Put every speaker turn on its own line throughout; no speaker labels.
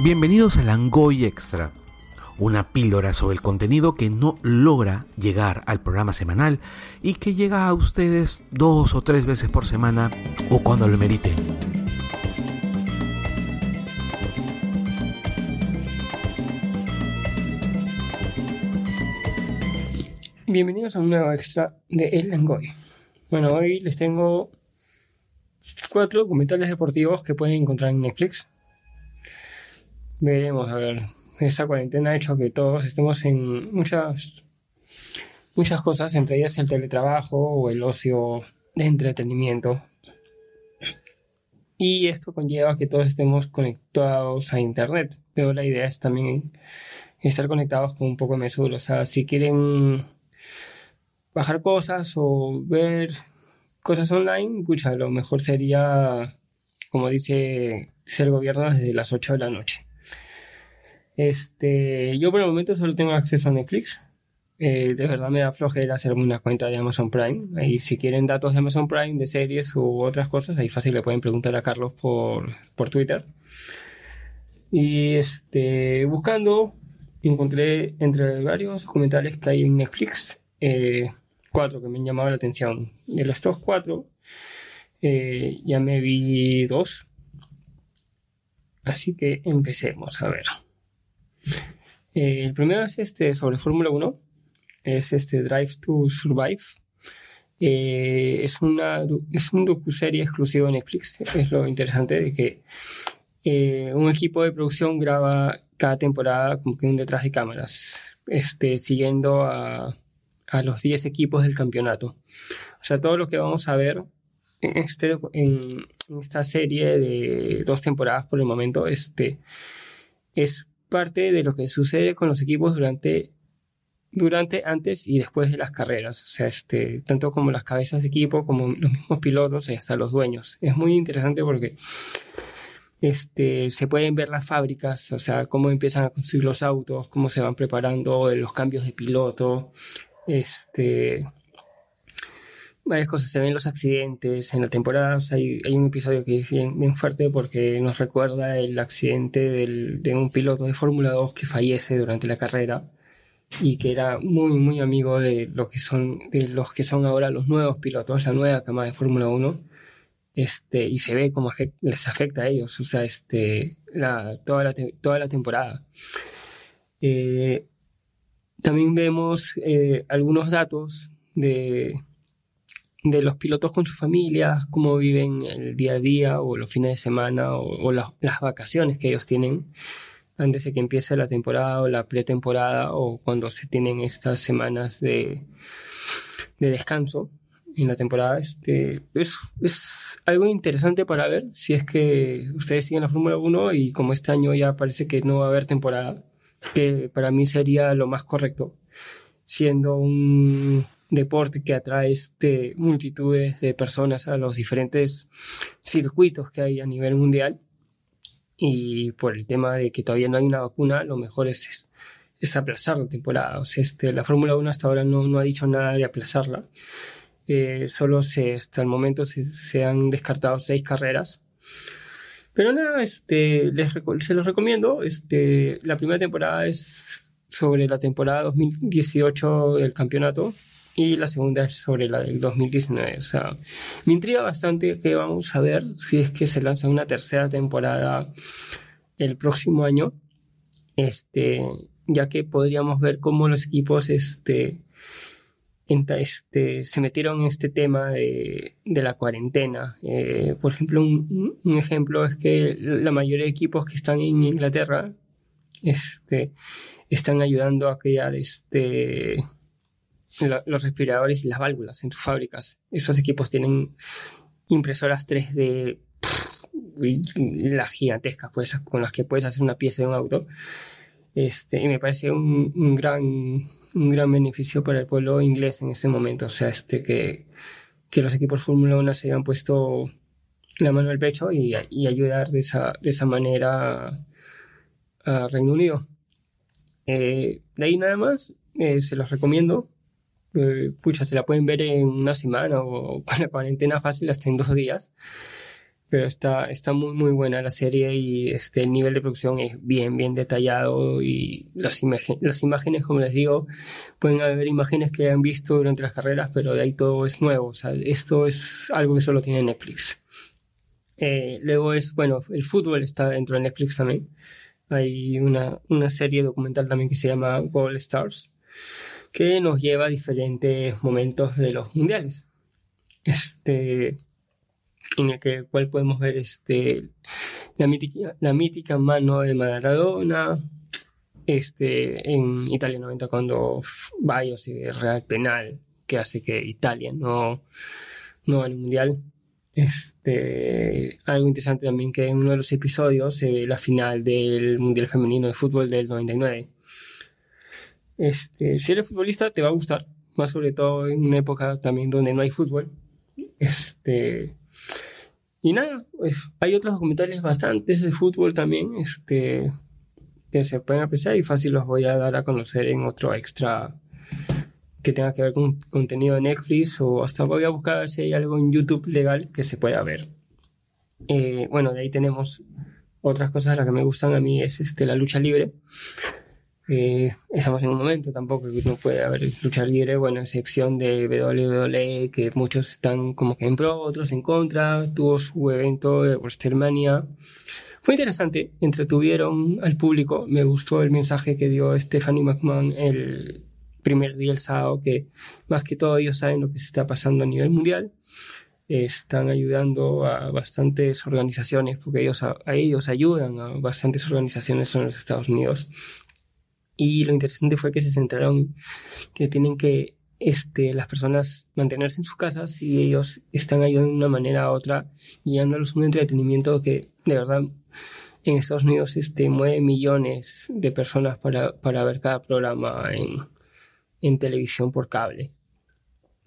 Bienvenidos a Langoy Extra, una píldora sobre el contenido que no logra llegar al programa semanal y que llega a ustedes dos o tres veces por semana o cuando lo merite.
Bienvenidos a un nuevo extra de El Langoy. Bueno, hoy les tengo cuatro documentales deportivos que pueden encontrar en Netflix veremos, a ver, esta cuarentena ha hecho que todos estemos en muchas, muchas cosas, entre ellas el teletrabajo o el ocio de entretenimiento. Y esto conlleva que todos estemos conectados a Internet, pero la idea es también estar conectados con un poco de mesura. O sea, si quieren bajar cosas o ver cosas online, pucha, lo mejor sería, como dice ser gobierno, desde las 8 de la noche. Este, yo por el momento solo tengo acceso a Netflix. Eh, de verdad me da flojera hacerme una cuenta de Amazon Prime. Y si quieren datos de Amazon Prime, de series u otras cosas, ahí fácil le pueden preguntar a Carlos por, por Twitter. Y este, buscando, encontré entre varios documentales que hay en Netflix, eh, cuatro que me han llamado la atención. De los estos cuatro, eh, ya me vi dos. Así que empecemos a ver. Eh, el primero es este sobre Fórmula 1, es este Drive to Survive. Eh, es, una, es un docuserie exclusivo de Netflix. Es lo interesante de que eh, un equipo de producción graba cada temporada como que un detrás de cámaras, este, siguiendo a, a los 10 equipos del campeonato. O sea, todo lo que vamos a ver en, este, en, en esta serie de dos temporadas por el momento este, es parte de lo que sucede con los equipos durante, durante, antes y después de las carreras. O sea, este, tanto como las cabezas de equipo, como los mismos pilotos y hasta los dueños. Es muy interesante porque este, se pueden ver las fábricas, o sea, cómo empiezan a construir los autos, cómo se van preparando, los cambios de piloto. Este, varias cosas, se ven los accidentes en la temporada, hay, hay, un episodio que es bien, bien, fuerte porque nos recuerda el accidente del, de un piloto de Fórmula 2 que fallece durante la carrera y que era muy muy amigo de lo que son de los que son ahora los nuevos pilotos, la nueva cama de Fórmula 1. Este, y se ve cómo les afecta a ellos, o sea, este, la, toda, la toda la temporada. Eh, también vemos eh, algunos datos de, de los pilotos con sus familias, cómo viven el día a día o los fines de semana o, las, vacaciones que ellos tienen antes de que empiece la temporada o la pretemporada o cuando se tienen estas semanas de, de descanso en la temporada. Este, es, es algo interesante para ver si es que ustedes siguen la Fórmula 1 y como este año ya parece que no va a haber temporada, que para mí sería lo más correcto, siendo un deporte que atrae este, multitudes de personas a los diferentes circuitos que hay a nivel mundial. Y por el tema de que todavía no hay una vacuna, lo mejor es, es aplazar la temporada. O sea, este, la Fórmula 1 hasta ahora no, no, ha dicho nada de aplazarla. Eh, solo se, hasta el momento se, se, han descartado seis carreras. Pero nada, este, les, se los recomiendo. Este, la primera temporada es sobre la temporada 2018 del campeonato y la segunda es sobre la del 2019. O sea, me intriga bastante que vamos a ver si es que se lanza una tercera temporada el próximo año, este, ya que podríamos ver cómo los equipos este, este, se metieron en este tema de, de la cuarentena. Eh, por ejemplo, un, un, ejemplo es que la mayoría de equipos que están en Inglaterra este, están ayudando a crear este, los respiradores y las válvulas en sus fábricas. Esos equipos tienen impresoras 3D las gigantescas pues, con las que puedes hacer una pieza de un auto. Este, y me parece un, un, gran, un gran beneficio para el pueblo inglés en este momento. O sea, este, que, que los equipos Fórmula 1 se hayan puesto la mano al pecho y, y ayudar de esa, de esa manera a Reino Unido. Eh, de ahí nada más, eh, se los recomiendo pucha, se la pueden ver en una semana o con la cuarentena fácil hasta en dos días. pero está, está muy, muy buena la serie y este, el nivel de producción es bien, bien detallado y las, las imágenes, como les digo, pueden haber imágenes que han visto durante las carreras, pero de ahí todo es nuevo. O sea, esto es algo que solo tiene Netflix. Eh, luego es, bueno, el fútbol está dentro de Netflix también. Hay una, una serie documental también que se llama Goal Stars, que nos lleva a diferentes momentos de los mundiales. Este, en el que, cual podemos ver este, la, mítica, la mítica mano de Maradona, este, en Italia 90 cuando Bayo se real penal que hace que Italia no, no gane el mundial. Este, algo interesante también que en uno de los episodios se ve la final del Mundial Femenino de Fútbol del 99. Este, si eres futbolista te va a gustar, más sobre todo en una época también donde no hay fútbol. Este, y nada, pues, hay otros documentales bastantes de fútbol también, este, que se pueden apreciar y fácil los voy a dar a conocer en otro extra que tenga que ver con contenido de Netflix o hasta voy a buscar si hay algo en YouTube legal que se pueda ver. Eh, bueno, de ahí tenemos otras cosas las que me gustan a mí es este, la lucha libre. Eh, estamos en un momento tampoco que no puede haber lucha libre, bueno, excepción de WWE, que muchos están como que en pro, otros en contra, tuvo su evento de WrestleMania. Fue interesante, entretuvieron al público, me gustó el mensaje que dio Stephanie McMahon el primer día, el sábado, que más que todo ellos saben lo que se está pasando a nivel mundial. Están ayudando a bastantes organizaciones, porque ellos a, ellos ayudan a bastantes organizaciones en los Estados Unidos y lo interesante fue que se centraron que tienen que este, las personas mantenerse en sus casas y ellos están ayudando de una manera u otra, guiándolos un entretenimiento que de verdad en Estados Unidos este, mueve millones de personas para, para ver cada programa en, en, televisión por cable.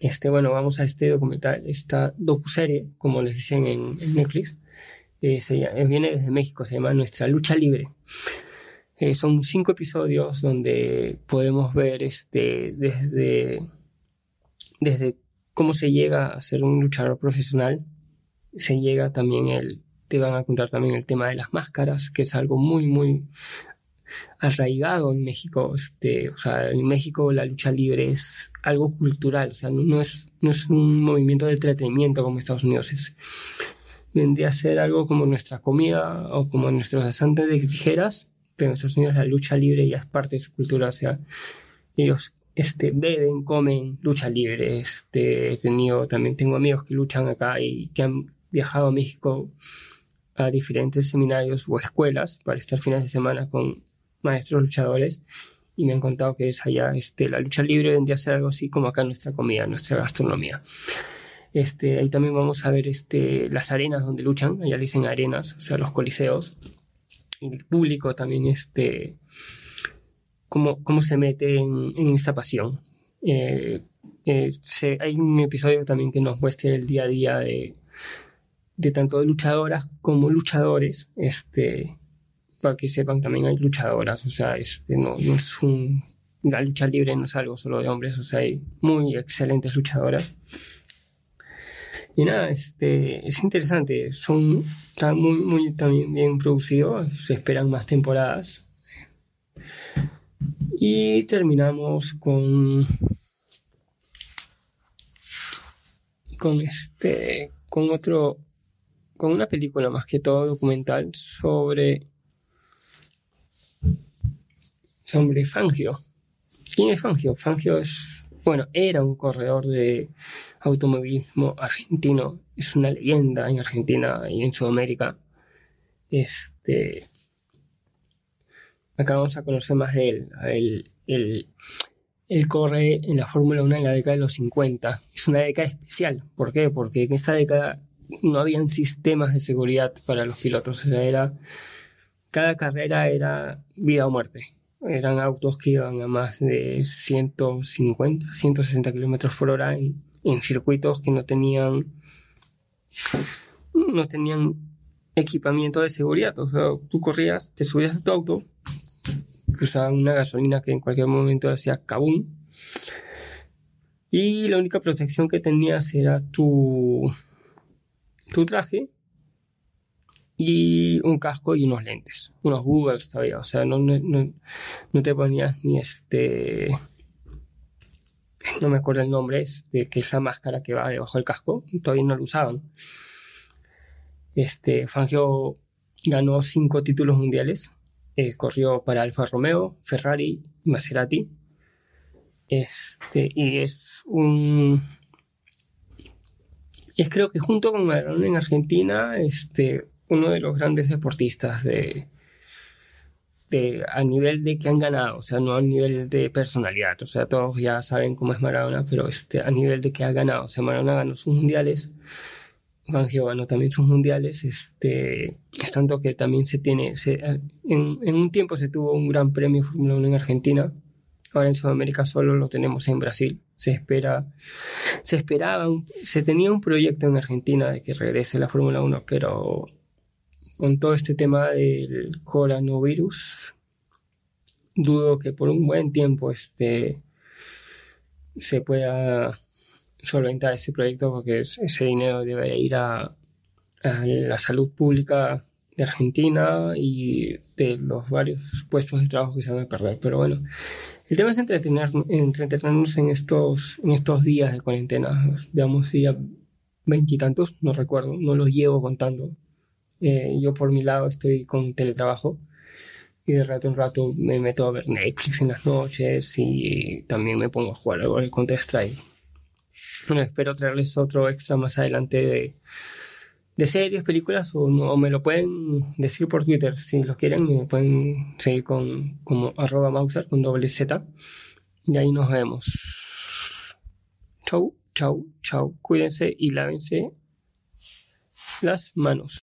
Este, bueno, vamos a este documental, esta docuserie, como les dicen en, Netflix, eh, se, viene desde México, se llama Nuestra Lucha Libre. Eh, son cinco episodios donde podemos ver este, desde, desde cómo se llega a ser un luchador profesional, se llega también el, te van a contar también el tema de las máscaras, que es algo muy, muy arraigado en México. Este, o sea, en México la lucha libre es algo cultural, o sea, no, es, no es un movimiento de entretenimiento como Estados Unidos es. Vendría a ser algo como nuestra comida o como nuestros asantes de tijeras, en Estados Unidos la lucha libre ya es parte de su cultura, o sea, ellos este, beben, comen lucha libre. Este, he tenido, también tengo amigos que luchan acá y que han viajado a México a diferentes seminarios o escuelas para estar fines de semana con maestros luchadores y me han contado que es allá este, la lucha libre vendría a ser algo así como acá nuestra comida, nuestra gastronomía. Este, ahí también vamos a ver este, las arenas donde luchan, allá dicen arenas, o sea, los coliseos, el público también este, cómo, cómo se mete en, esta pasión. Eh, eh, hay un episodio también que nos muestra el día a día de, de tanto luchadoras como luchadores, este, para que sepan también hay luchadoras, o sea, este, no, no es un, la lucha libre no es algo solo de hombres, o sea, hay muy excelentes luchadoras. Y nada, este, es interesante, son está muy, muy también bien producidos, se esperan más temporadas. Y terminamos con con este con otro con una película más que todo documental sobre sobre Fangio. ¿Quién es Fangio? Fangio es bueno, era un corredor de automovilismo argentino, es una leyenda en Argentina y en Sudamérica. Este, acá vamos a conocer más de él. Él, corre en la Fórmula 1 en la década de los 50. Es una década especial. ¿Por qué? Porque en esta década no habían sistemas de seguridad para los pilotos. O sea, era, cada carrera era vida o muerte. Eran autos que iban a más de 150, 160 kilómetros por hora en, en circuitos que no tenían no tenían equipamiento de seguridad. O sea, tú corrías, te subías a tu auto, usaban una gasolina que en cualquier momento hacía cabum. Y la única protección que tenías era tu, tu traje y un casco y unos lentes, unos Googles todavía, o sea, no, no, no te ponías ni este, no me acuerdo el nombre, este, que es la máscara que va debajo del casco, todavía no lo usaban. Este, Fangio ganó cinco títulos mundiales, eh, corrió para Alfa Romeo, Ferrari y Maserati. Este, y es un. Es creo que junto con Maradona en Argentina, este, uno de los grandes deportistas de, de, a nivel de que han ganado, o sea, no a nivel de personalidad, o sea, todos ya saben cómo es Maradona, pero este, a nivel de que ha ganado, o sea, Maradona ganó sus mundiales, Fangio ganó también sus mundiales, este, es tanto que también se tiene, en, en, un tiempo se tuvo un gran premio Fórmula 1 en Argentina, ahora en Sudamérica solo lo tenemos en Brasil, se espera, se esperaba, se tenía un proyecto en Argentina de que regrese la Fórmula 1, pero con todo este tema del coronavirus, dudo que por un buen tiempo este, se pueda solventar ese proyecto porque ese dinero debe ir a, la salud pública de Argentina y de los varios puestos de trabajo que se van a perder. Pero bueno, el tema es entretener, entretenernos en estos, en estos días de cuarentena. Digamos, día veintitantos, no recuerdo, no los llevo contando. Eh, yo por mi lado estoy con teletrabajo y de rato en rato me meto a ver Netflix en las noches y también me pongo a jugar algo de Counter-Strike bueno, espero traerles otro extra más adelante de, de series, películas, o, me lo pueden decir por Twitter si lo quieren. Me pueden seguir con como arroba Mauser con doble Z. Y ahí nos vemos. Chau, chau, chau. Cuídense y lávense las manos.